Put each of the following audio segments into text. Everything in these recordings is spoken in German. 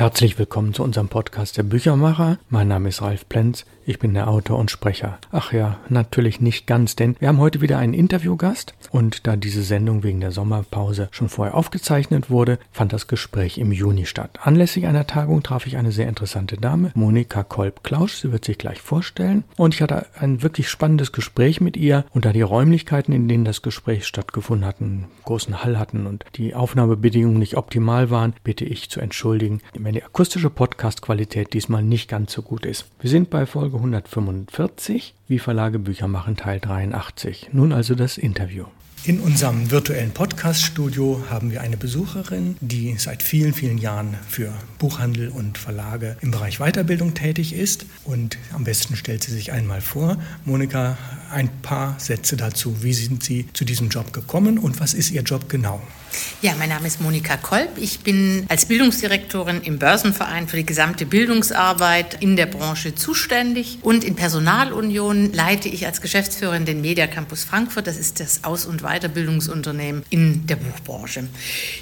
Herzlich willkommen zu unserem Podcast der Büchermacher. Mein Name ist Ralf Plenz. Ich bin der Autor und Sprecher. Ach ja, natürlich nicht ganz, denn wir haben heute wieder einen Interviewgast und da diese Sendung wegen der Sommerpause schon vorher aufgezeichnet wurde, fand das Gespräch im Juni statt. Anlässlich einer Tagung traf ich eine sehr interessante Dame, Monika Kolb-Klausch. Sie wird sich gleich vorstellen und ich hatte ein wirklich spannendes Gespräch mit ihr und da die Räumlichkeiten, in denen das Gespräch stattgefunden hatten, einen großen Hall hatten und die Aufnahmebedingungen nicht optimal waren, bitte ich zu entschuldigen, wenn die akustische Podcast-Qualität diesmal nicht ganz so gut ist. Wir sind bei Folge 145, wie Verlage Bücher machen, Teil 83. Nun also das Interview. In unserem virtuellen Podcast-Studio haben wir eine Besucherin, die seit vielen, vielen Jahren für Buchhandel und Verlage im Bereich Weiterbildung tätig ist. Und am besten stellt sie sich einmal vor. Monika, ein paar Sätze dazu. Wie sind Sie zu diesem Job gekommen und was ist Ihr Job genau? Ja, mein Name ist Monika Kolb. Ich bin als Bildungsdirektorin im Börsenverein für die gesamte Bildungsarbeit in der Branche zuständig und in Personalunion leite ich als Geschäftsführerin den Media Campus Frankfurt. Das ist das Aus- und Weiterbildungsunternehmen in der Buchbranche.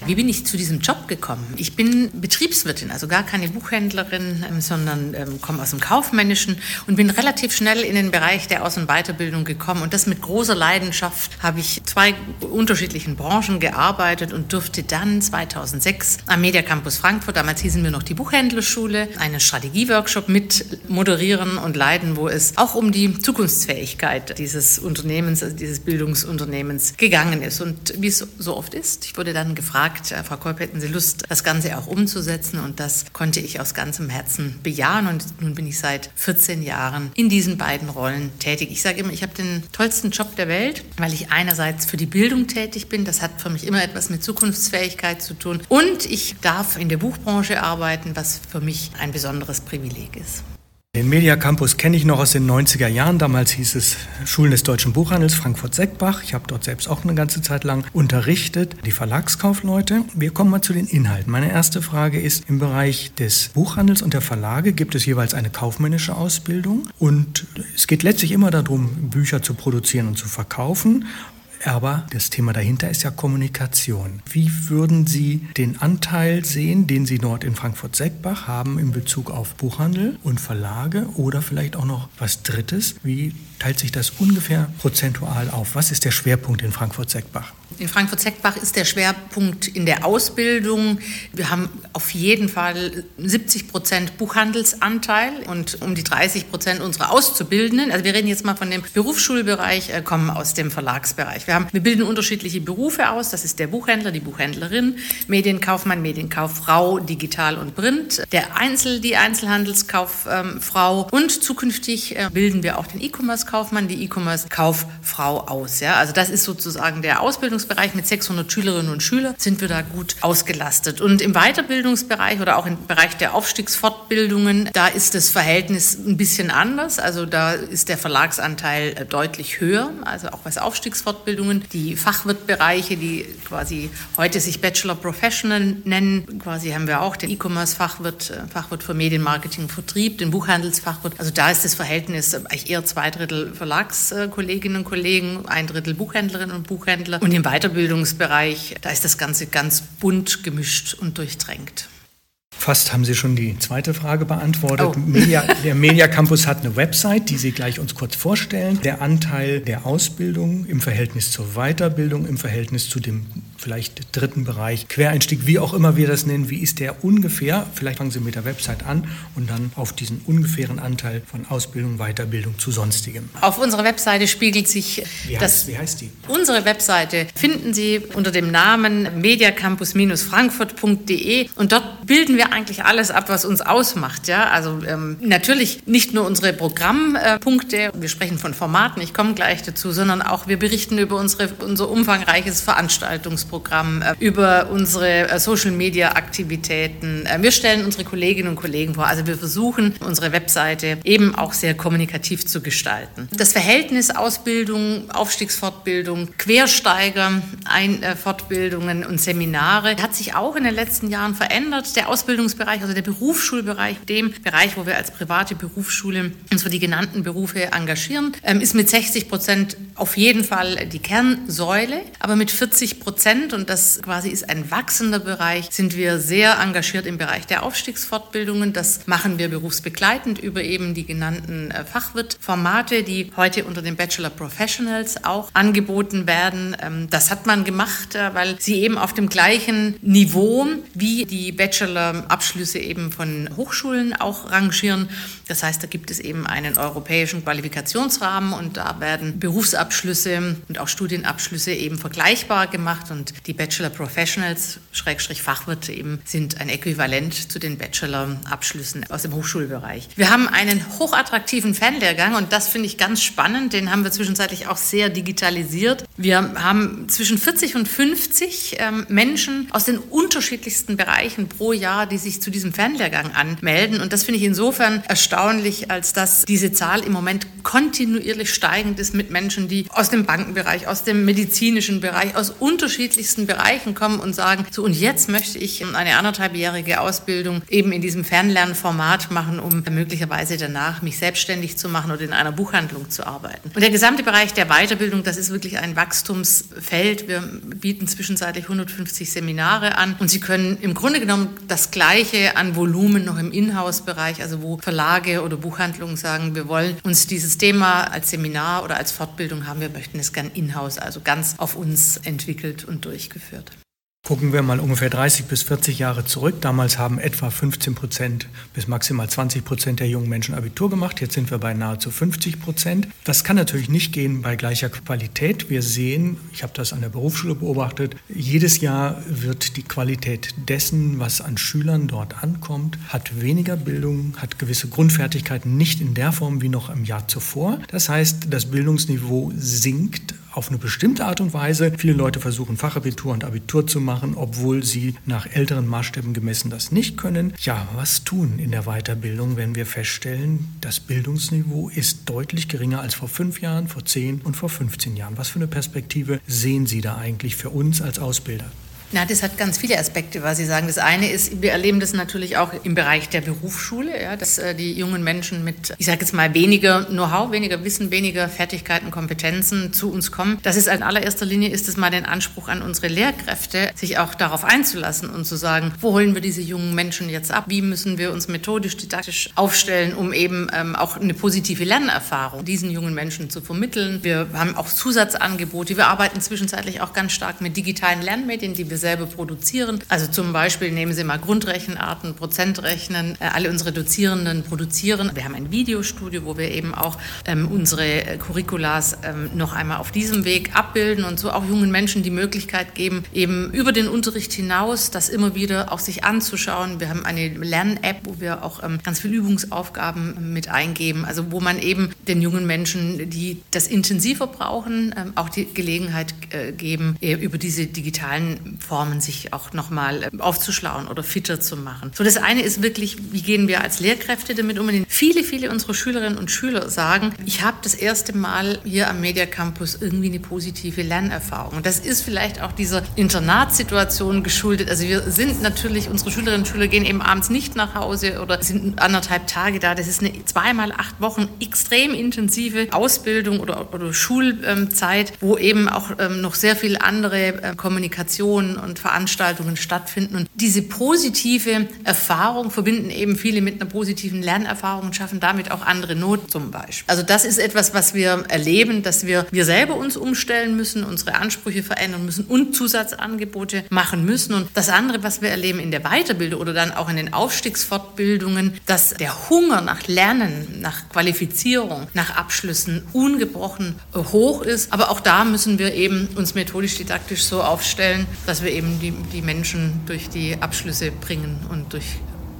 Wie bin ich zu diesem Job gekommen? Ich bin Betriebswirtin, also gar keine Buchhändlerin, ähm, sondern ähm, komme aus dem Kaufmännischen und bin relativ schnell in den Bereich der Aus- und Weiterbildung gekommen. Und das mit großer Leidenschaft habe ich zwei unterschiedlichen Branchen gearbeitet und durfte dann 2006 am Media Campus Frankfurt, damals hießen wir noch die Buchhändlerschule, einen Strategieworkshop mit moderieren und leiten, wo es auch um die Zukunftsfähigkeit dieses Unternehmens, also dieses Bildungsunternehmens gegangen ist. Und wie es so oft ist, ich wurde dann gefragt, äh, Frau Kolb, hätten Sie Lust, das Ganze auch umzusetzen? Und das konnte ich aus ganzem Herzen bejahen. Und nun bin ich seit 14 Jahren in diesen beiden Rollen tätig. Ich sage immer, ich habe den tollsten Job der Welt, weil ich einerseits für die Bildung tätig bin. Das hat für mich immer etwas mit Zukunftsfähigkeit zu tun. Und ich darf in der Buchbranche arbeiten, was für mich ein besonderes Privileg ist. Den Media Campus kenne ich noch aus den 90er Jahren. Damals hieß es Schulen des deutschen Buchhandels Frankfurt-Seckbach. Ich habe dort selbst auch eine ganze Zeit lang unterrichtet, die Verlagskaufleute. Wir kommen mal zu den Inhalten. Meine erste Frage ist, im Bereich des Buchhandels und der Verlage gibt es jeweils eine kaufmännische Ausbildung und es geht letztlich immer darum, Bücher zu produzieren und zu verkaufen. Aber das Thema dahinter ist ja Kommunikation. Wie würden Sie den Anteil sehen, den Sie dort in Frankfurt-Seckbach haben in Bezug auf Buchhandel und Verlage oder vielleicht auch noch was Drittes? Wie teilt sich das ungefähr prozentual auf? Was ist der Schwerpunkt in Frankfurt-Seckbach? In Frankfurt-Seckbach ist der Schwerpunkt in der Ausbildung. Wir haben auf jeden Fall 70 Prozent Buchhandelsanteil und um die 30 Prozent unserer Auszubildenden. Also wir reden jetzt mal von dem Berufsschulbereich, äh, kommen aus dem Verlagsbereich. Wir, haben, wir bilden unterschiedliche Berufe aus. Das ist der Buchhändler, die Buchhändlerin, Medienkaufmann, Medienkauffrau, Digital und Print, der Einzel, die Einzelhandelskauffrau ähm, und zukünftig äh, bilden wir auch den E-Commerce-Kaufmann, die E-Commerce-Kauffrau aus. Ja? Also das ist sozusagen der Ausbildungsbereich. Mit 600 Schülerinnen und Schülern sind wir da gut ausgelastet. Und im Weiterbildungsbereich oder auch im Bereich der Aufstiegsfortbildungen, da ist das Verhältnis ein bisschen anders. Also da ist der Verlagsanteil äh, deutlich höher, also auch was Aufstiegsfortbildungen. Die Fachwirtbereiche, die quasi heute sich Bachelor Professional nennen, quasi haben wir auch den E-Commerce-Fachwirt, äh, Fachwirt für Medienmarketing, Vertrieb, den Buchhandelsfachwirt. Also da ist das Verhältnis eigentlich eher zwei Drittel Verlagskolleginnen und Kollegen, ein Drittel Buchhändlerinnen und Buchhändler. Und im Weiterbildungsbereich, da ist das Ganze ganz bunt gemischt und durchdrängt. Fast haben Sie schon die zweite Frage beantwortet. Oh. Media, der Media Campus hat eine Website, die Sie gleich uns kurz vorstellen. Der Anteil der Ausbildung im Verhältnis zur Weiterbildung, im Verhältnis zu dem vielleicht dritten Bereich, Quereinstieg, wie auch immer wir das nennen, wie ist der ungefähr? Vielleicht fangen Sie mit der Website an und dann auf diesen ungefähren Anteil von Ausbildung, Weiterbildung zu sonstigem. Auf unserer Webseite spiegelt sich Wie heißt, das. wie heißt die? Unsere Webseite finden Sie unter dem Namen mediacampus-frankfurt.de und dort bilden wir eigentlich alles ab, was uns ausmacht. Ja? Also ähm, natürlich nicht nur unsere Programmpunkte, wir sprechen von Formaten, ich komme gleich dazu, sondern auch wir berichten über unsere, unser umfangreiches Veranstaltungsprogramm, äh, über unsere äh, Social-Media-Aktivitäten. Äh, wir stellen unsere Kolleginnen und Kollegen vor. Also wir versuchen, unsere Webseite eben auch sehr kommunikativ zu gestalten. Das Verhältnis Ausbildung, Aufstiegsfortbildung, Quersteiger, Ein äh, Fortbildungen und Seminare hat sich auch in den letzten Jahren verändert. Der Ausbildungsbereich Ausbildungsbereich, also der Berufsschulbereich, dem Bereich, wo wir als private Berufsschule uns für die genannten Berufe engagieren, ähm, ist mit 60 Prozent auf jeden Fall die Kernsäule, aber mit 40 Prozent, und das quasi ist ein wachsender Bereich, sind wir sehr engagiert im Bereich der Aufstiegsfortbildungen. Das machen wir berufsbegleitend über eben die genannten äh, Fachwirt-Formate, die heute unter den Bachelor Professionals auch angeboten werden. Ähm, das hat man gemacht, äh, weil sie eben auf dem gleichen Niveau wie die Bachelor-Abschlüsse eben von Hochschulen auch rangieren. Das heißt, da gibt es eben einen europäischen Qualifikationsrahmen und da werden Berufsabschlüsse und auch Studienabschlüsse eben vergleichbar gemacht und die Bachelor Professionals, Schrägstrich Fachwirt eben, sind ein Äquivalent zu den Bachelor-Abschlüssen aus dem Hochschulbereich. Wir haben einen hochattraktiven Fernlehrgang und das finde ich ganz spannend. Den haben wir zwischenzeitlich auch sehr digitalisiert. Wir haben zwischen 40 und 50 ähm, Menschen aus den unterschiedlichsten Bereichen pro Jahr, die sich zu diesem Fernlehrgang anmelden und das finde ich insofern erstaunlich erstaunlich, als dass diese Zahl im Moment kontinuierlich steigend ist mit Menschen, die aus dem Bankenbereich, aus dem medizinischen Bereich, aus unterschiedlichsten Bereichen kommen und sagen, so und jetzt möchte ich eine anderthalbjährige Ausbildung eben in diesem Fernlernformat machen, um möglicherweise danach mich selbstständig zu machen oder in einer Buchhandlung zu arbeiten. Und der gesamte Bereich der Weiterbildung, das ist wirklich ein Wachstumsfeld. Wir bieten zwischenzeitlich 150 Seminare an und Sie können im Grunde genommen das Gleiche an Volumen noch im Inhouse-Bereich, also wo Verlage oder Buchhandlungen sagen, wir wollen uns dieses Thema als Seminar oder als Fortbildung haben, wir möchten es gern in-house, also ganz auf uns entwickelt und durchgeführt. Gucken wir mal ungefähr 30 bis 40 Jahre zurück. Damals haben etwa 15 Prozent bis maximal 20 Prozent der jungen Menschen Abitur gemacht. Jetzt sind wir bei nahezu 50 Prozent. Das kann natürlich nicht gehen bei gleicher Qualität. Wir sehen, ich habe das an der Berufsschule beobachtet, jedes Jahr wird die Qualität dessen, was an Schülern dort ankommt, hat weniger Bildung, hat gewisse Grundfertigkeiten nicht in der Form wie noch im Jahr zuvor. Das heißt, das Bildungsniveau sinkt auf eine bestimmte Art und Weise. Viele Leute versuchen Fachabitur und Abitur zu machen, obwohl sie nach älteren Maßstäben gemessen das nicht können. Ja, was tun in der Weiterbildung, wenn wir feststellen, das Bildungsniveau ist deutlich geringer als vor fünf Jahren, vor zehn und vor 15 Jahren? Was für eine Perspektive sehen Sie da eigentlich für uns als Ausbilder? Na, das hat ganz viele Aspekte, was Sie sagen. Das eine ist, wir erleben das natürlich auch im Bereich der Berufsschule, ja, dass äh, die jungen Menschen mit, ich sage jetzt mal, weniger Know-how, weniger Wissen, weniger Fertigkeiten, Kompetenzen zu uns kommen. Das ist in allererster Linie ist es mal den Anspruch an unsere Lehrkräfte, sich auch darauf einzulassen und zu sagen, wo holen wir diese jungen Menschen jetzt ab? Wie müssen wir uns methodisch, didaktisch aufstellen, um eben ähm, auch eine positive Lernerfahrung diesen jungen Menschen zu vermitteln? Wir haben auch Zusatzangebote. Wir arbeiten zwischenzeitlich auch ganz stark mit digitalen Lernmedien, die wir selber produzieren. Also zum Beispiel nehmen Sie mal Grundrechenarten, Prozentrechnen, äh, alle unsere Dozierenden produzieren. Wir haben ein Videostudio, wo wir eben auch ähm, unsere Curriculas ähm, noch einmal auf diesem Weg abbilden und so auch jungen Menschen die Möglichkeit geben, eben über den Unterricht hinaus das immer wieder auch sich anzuschauen. Wir haben eine Lern-App, wo wir auch ähm, ganz viele Übungsaufgaben mit eingeben, also wo man eben den jungen Menschen, die das intensiver brauchen, ähm, auch die Gelegenheit äh, geben, äh, über diese digitalen Formen sich auch nochmal äh, aufzuschlauen oder fitter zu machen. So, das eine ist wirklich, wie gehen wir als Lehrkräfte damit um? Viele, viele unserer Schülerinnen und Schüler sagen, ich habe das erste Mal hier am Media Campus irgendwie eine positive Lernerfahrung. Und das ist vielleicht auch dieser Internatssituation geschuldet. Also wir sind natürlich, unsere Schülerinnen und Schüler gehen eben abends nicht nach Hause oder sind anderthalb Tage da. Das ist eine zweimal acht Wochen extrem intensive Ausbildung oder, oder Schulzeit, wo eben auch ähm, noch sehr viel andere äh, Kommunikation und Veranstaltungen stattfinden. Und diese positive Erfahrung verbinden eben viele mit einer positiven Lernerfahrung und schaffen damit auch andere Not zum Beispiel. Also das ist etwas, was wir erleben, dass wir, wir selber uns umstellen müssen, unsere Ansprüche verändern müssen und Zusatzangebote machen müssen. Und das andere, was wir erleben in der Weiterbildung oder dann auch in den Aufstiegsfortbildungen, dass der Hunger nach Lernen, nach Qualifizierung, nach Abschlüssen ungebrochen hoch ist. Aber auch da müssen wir eben uns methodisch-didaktisch so aufstellen, dass wir eben die, die Menschen durch die Abschlüsse bringen und durch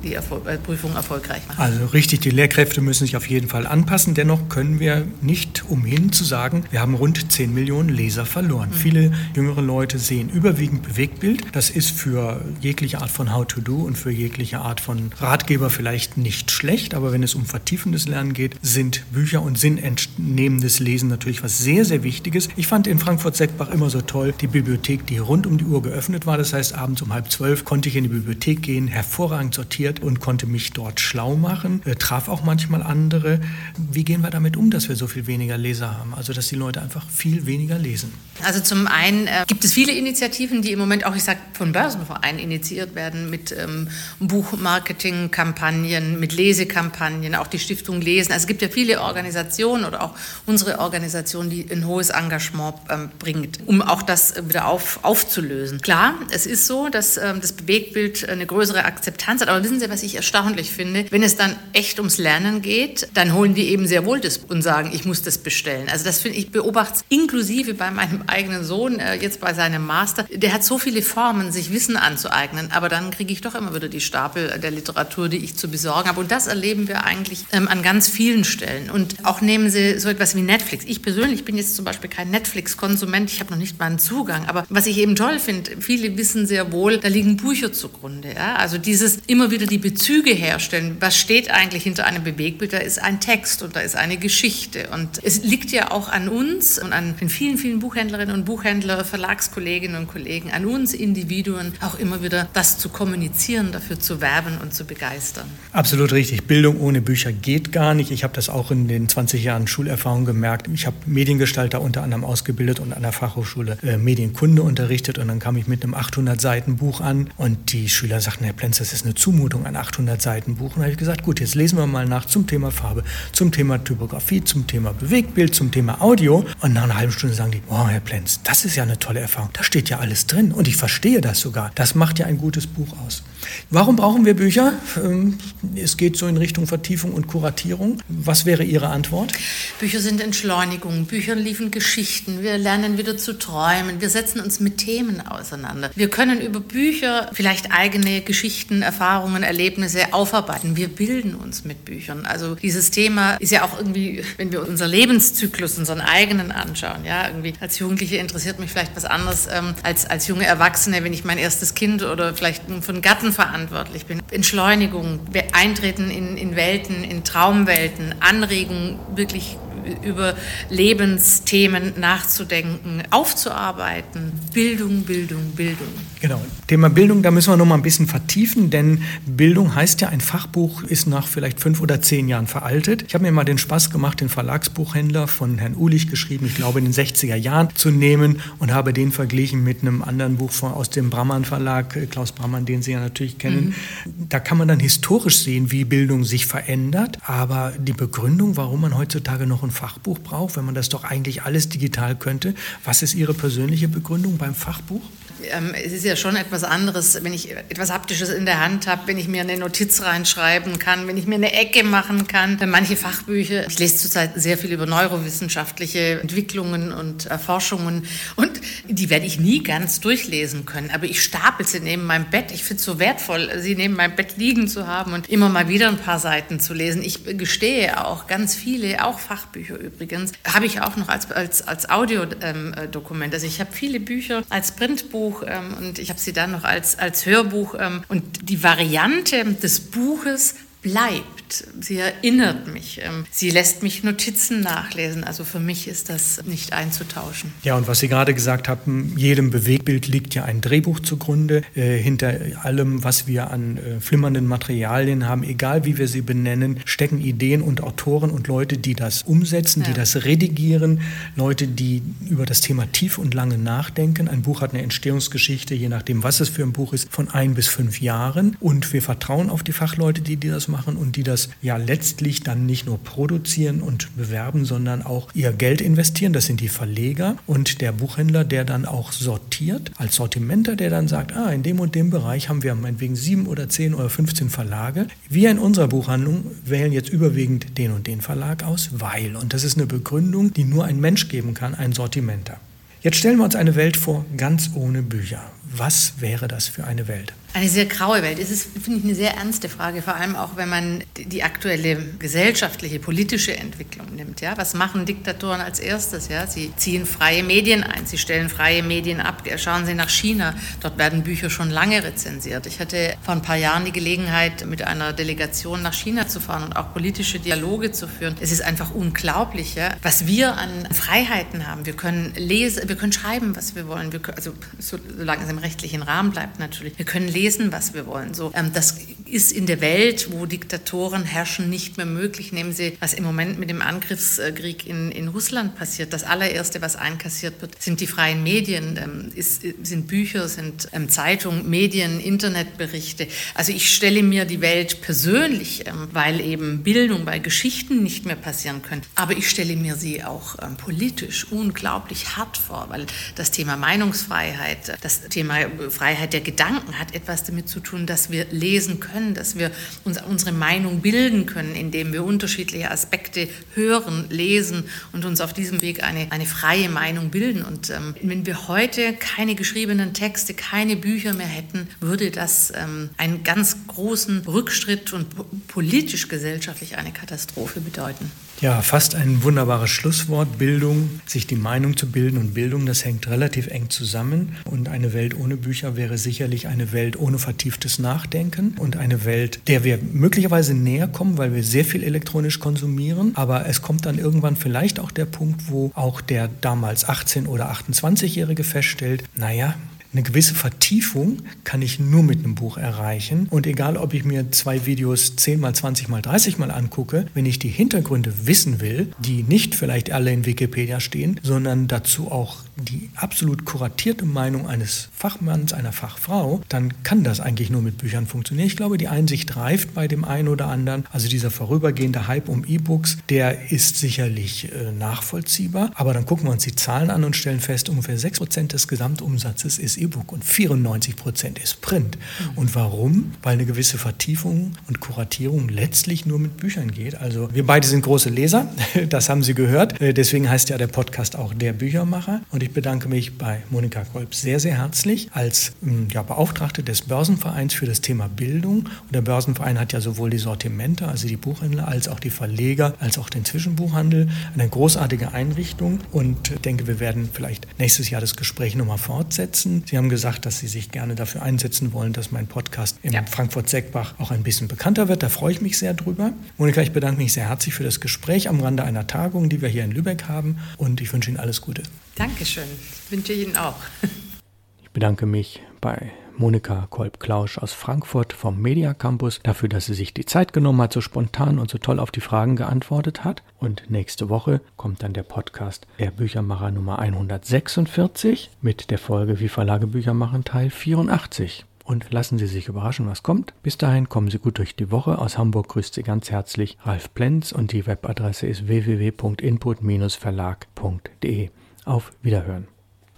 die Erfol äh, Prüfung erfolgreich machen. Also richtig, die Lehrkräfte müssen sich auf jeden Fall anpassen. Dennoch können wir nicht umhin zu sagen, wir haben rund 10 Millionen Leser verloren. Mhm. Viele jüngere Leute sehen überwiegend Bewegtbild. Das ist für jegliche Art von How-to-Do und für jegliche Art von Ratgeber vielleicht nicht schlecht, aber wenn es um vertiefendes Lernen geht, sind Bücher und sinnentnehmendes Lesen natürlich was sehr, sehr Wichtiges. Ich fand in Frankfurt-Seckbach immer so toll die Bibliothek, die rund um die Uhr geöffnet war. Das heißt, abends um halb zwölf konnte ich in die Bibliothek gehen, hervorragend sortiert und konnte mich dort schlau machen, äh, traf auch manchmal andere. Wie gehen wir damit um, dass wir so viel weniger Leser haben? Also, dass die Leute einfach viel weniger lesen. Also zum einen äh, gibt es viele Initiativen, die im Moment auch, ich sage, von Börsenvereinen initiiert werden mit ähm, Buchmarketing-Kampagnen, mit Lesekampagnen, auch die Stiftung Lesen. Also es gibt ja viele Organisationen oder auch unsere Organisation, die ein hohes Engagement ähm, bringt, um auch das wieder auf, aufzulösen. Klar, es ist so, dass ähm, das Bewegtbild eine größere Akzeptanz hat, aber wissen Sie, was ich erstaunlich finde? Wenn es dann echt ums Lernen geht, dann holen die eben sehr wohl das und sagen, ich muss das bestellen. Also das finde ich beobachte inklusive bei meinem eigenen Sohn, äh, jetzt bei seinem Master. Der hat so viele Formen, sich Wissen anzueignen, aber dann kriege ich doch immer wieder die Stapel der Literatur, die ich zu besorgen habe. Und das erleben wir eigentlich ähm, an ganz vielen Stellen. Und auch nehmen Sie so etwas wie Netflix. Ich persönlich bin jetzt zum Beispiel kein Netflix-Konsument, ich habe noch nicht mal einen Zugang. Aber was ich eben toll finde, viele wissen sehr wohl, da liegen Bücher zugrunde. Ja? Also dieses immer wieder die Bezüge herstellen. Was steht eigentlich hinter einem Bewegbild? Da ist ein Text und da ist eine Geschichte. Und es liegt ja auch an uns und an den vielen, vielen Buchhändlerinnen und Buchhändler, Verlagskolleginnen und Kollegen, an uns Individuen auch immer wieder das zu kommunizieren, dafür zu werben und zu begeistern. Absolut richtig. Bildung ohne Bücher geht gar nicht. Ich habe das auch in den 20 Jahren Schulerfahrung gemerkt. Ich habe Mediengestalter unter anderem ausgebildet und an der Fachhochschule äh, Medienkunde unterrichtet und dann kam ich mit einem 800 Seiten Buch an und die Schüler sagten, Herr Plenz, das ist eine Zumutung, ein 800 Seiten Buch. Und da habe ich gesagt, gut, jetzt lesen wir mal nach zum Thema Farbe, zum Thema Typografie, zum Thema Bewegtbild, zum Thema Audio und nach einer halben Stunde sagen die, wow, Herr Plenz, das ist ja eine tolle Erfahrung. Da steht ja alles drin und ich verstehe das sogar. Das macht ja ein gutes Buch aus. Warum brauchen wir Bücher? Ähm, es geht so in Richtung Vertiefung und Kuratierung. Was wäre Ihre Antwort? Bücher sind Entschleunigung. Bücher liefern Geschichten. Wir lernen wieder zu träumen. Wir setzen uns mit Themen auseinander. Wir können über Bücher vielleicht eigene Geschichten, Erfahrungen, Erlebnisse aufarbeiten. Wir bilden uns mit Büchern. Also dieses Thema ist ja auch irgendwie, wenn wir unser Lebenszyklus, unseren eigenen anschauen. Ja, irgendwie als Jugendliche interessiert mich vielleicht was anderes ähm, als als junge Erwachsene, wenn ich mein erstes Kind oder vielleicht von Gatten verantwortlich bin. Entschleunigung, Eintreten in, in Welten, in Traumwelten, Anregung, wirklich über Lebensthemen nachzudenken, aufzuarbeiten. Bildung, Bildung, Bildung. Genau. Thema Bildung, da müssen wir noch mal ein bisschen vertiefen, denn Bildung heißt ja, ein Fachbuch ist nach vielleicht fünf oder zehn Jahren veraltet. Ich habe mir mal den Spaß gemacht, den Verlagsbuchhändler von Herrn Ulich geschrieben, ich glaube in den 60er Jahren zu nehmen und habe den verglichen mit einem anderen Buch von, aus dem Brammann Verlag, äh, Klaus Brammann, den Sie ja natürlich kennen. Mhm. Da kann man dann historisch sehen, wie Bildung sich verändert, aber die Begründung, warum man heutzutage noch ein Fachbuch braucht, wenn man das doch eigentlich alles digital könnte. Was ist Ihre persönliche Begründung beim Fachbuch? Ähm, es ist ja schon etwas anderes, wenn ich etwas Haptisches in der Hand habe, wenn ich mir eine Notiz reinschreiben kann, wenn ich mir eine Ecke machen kann. Manche Fachbücher, ich lese zurzeit sehr viel über neurowissenschaftliche Entwicklungen und Erforschungen und die werde ich nie ganz durchlesen können, aber ich stapel sie neben meinem Bett. Ich finde es so wertvoll, sie neben meinem Bett liegen zu haben und immer mal wieder ein paar Seiten zu lesen. Ich gestehe auch ganz viele, auch Fachbücher übrigens, habe ich auch noch als, als, als Audiodokument. Also ich habe viele Bücher als Printbuch Hörbuch ähm, und ich habe sie dann noch als, als Hörbuch. Ähm, und die Variante des Buches bleibt Sie erinnert mich. Ähm, sie lässt mich Notizen nachlesen. Also für mich ist das nicht einzutauschen. Ja, und was Sie gerade gesagt haben, jedem Bewegbild liegt ja ein Drehbuch zugrunde. Äh, hinter allem, was wir an äh, flimmernden Materialien haben, egal wie wir sie benennen, stecken Ideen und Autoren und Leute, die das umsetzen, ja. die das redigieren, Leute, die über das Thema tief und lange nachdenken. Ein Buch hat eine Entstehungsgeschichte, je nachdem, was es für ein Buch ist, von ein bis fünf Jahren. Und wir vertrauen auf die Fachleute, die, die das machen und die das das ja letztlich dann nicht nur produzieren und bewerben, sondern auch ihr Geld investieren. Das sind die Verleger und der Buchhändler, der dann auch sortiert, als Sortimenter, der dann sagt, ah, in dem und dem Bereich haben wir meinetwegen sieben oder zehn oder 15 Verlage. Wir in unserer Buchhandlung wählen jetzt überwiegend den und den Verlag aus, weil, und das ist eine Begründung, die nur ein Mensch geben kann, ein Sortimenter. Jetzt stellen wir uns eine Welt vor, ganz ohne Bücher. Was wäre das für eine Welt? Eine sehr graue Welt. Es ist, finde ich, eine sehr ernste Frage, vor allem auch, wenn man die aktuelle gesellschaftliche, politische Entwicklung nimmt. Ja? Was machen Diktatoren als erstes? Ja? Sie ziehen freie Medien ein, sie stellen freie Medien ab. Schauen Sie nach China, dort werden Bücher schon lange rezensiert. Ich hatte vor ein paar Jahren die Gelegenheit, mit einer Delegation nach China zu fahren und auch politische Dialoge zu führen. Es ist einfach unglaublich, ja? was wir an Freiheiten haben. Wir können lesen, wir können schreiben, was wir wollen, wir können, also solange es im rechtlichen Rahmen bleibt natürlich. Wir können lesen, was wir wollen. So, ähm, das ist in der Welt, wo Diktatoren herrschen, nicht mehr möglich. Nehmen Sie, was im Moment mit dem Angriffskrieg in, in Russland passiert. Das allererste, was einkassiert wird, sind die freien Medien, ähm, ist, sind Bücher, sind ähm, Zeitungen, Medien, Internetberichte. Also ich stelle mir die Welt persönlich, ähm, weil eben Bildung, weil Geschichten nicht mehr passieren können. Aber ich stelle mir sie auch ähm, politisch unglaublich hart vor, weil das Thema Meinungsfreiheit, das Thema Freiheit der Gedanken hat etwas damit zu tun, dass wir lesen können, dass wir uns unsere Meinung bilden können, indem wir unterschiedliche Aspekte hören, lesen und uns auf diesem Weg eine, eine freie Meinung bilden. Und ähm, wenn wir heute keine geschriebenen Texte, keine Bücher mehr hätten, würde das ähm, einen ganz großen Rückschritt und politisch gesellschaftlich eine Katastrophe bedeuten. Ja, fast ein wunderbares Schlusswort. Bildung, sich die Meinung zu bilden und Bildung, das hängt relativ eng zusammen. Und eine Welt ohne Bücher wäre sicherlich eine Welt ohne vertieftes Nachdenken und eine Welt, der wir möglicherweise näher kommen, weil wir sehr viel elektronisch konsumieren. Aber es kommt dann irgendwann vielleicht auch der Punkt, wo auch der damals 18- oder 28-Jährige feststellt, naja, eine gewisse Vertiefung kann ich nur mit einem Buch erreichen. Und egal, ob ich mir zwei Videos 10 mal, 20 mal, 30 mal angucke, wenn ich die Hintergründe wissen will, die nicht vielleicht alle in Wikipedia stehen, sondern dazu auch die absolut kuratierte Meinung eines Fachmanns, einer Fachfrau, dann kann das eigentlich nur mit Büchern funktionieren. Ich glaube, die Einsicht reift bei dem einen oder anderen. Also dieser vorübergehende Hype um E-Books, der ist sicherlich äh, nachvollziehbar. Aber dann gucken wir uns die Zahlen an und stellen fest, ungefähr 6% des Gesamtumsatzes ist E-Book und 94% ist Print. Mhm. Und warum? Weil eine gewisse Vertiefung und Kuratierung letztlich nur mit Büchern geht. Also wir beide sind große Leser, das haben Sie gehört. Äh, deswegen heißt ja der Podcast auch Der Büchermacher. Und ich bedanke mich bei Monika Kolb sehr, sehr herzlich als ähm, ja, Beauftragte des Börsenvereins für das Thema Bildung. Und der Börsenverein hat ja sowohl die Sortimente, also die Buchhändler, als auch die Verleger, als auch den Zwischenbuchhandel. Eine großartige Einrichtung und ich denke, wir werden vielleicht nächstes Jahr das Gespräch nochmal fortsetzen. Sie haben gesagt, dass Sie sich gerne dafür einsetzen wollen, dass mein Podcast in ja. Frankfurt-Seckbach auch ein bisschen bekannter wird. Da freue ich mich sehr drüber. Monika, ich bedanke mich sehr herzlich für das Gespräch am Rande einer Tagung, die wir hier in Lübeck haben und ich wünsche Ihnen alles Gute. Dankeschön. Wünsche ich Ihnen auch. Ich bedanke mich bei Monika Kolb-Klausch aus Frankfurt vom Media Campus dafür, dass sie sich die Zeit genommen hat, so spontan und so toll auf die Fragen geantwortet hat. Und nächste Woche kommt dann der Podcast der Büchermacher Nummer 146 mit der Folge Wie Verlage Bücher machen Teil 84. Und lassen Sie sich überraschen, was kommt. Bis dahin kommen Sie gut durch die Woche. Aus Hamburg grüßt Sie ganz herzlich Ralf Plenz und die Webadresse ist www.input-verlag.de. Auf Wiederhören.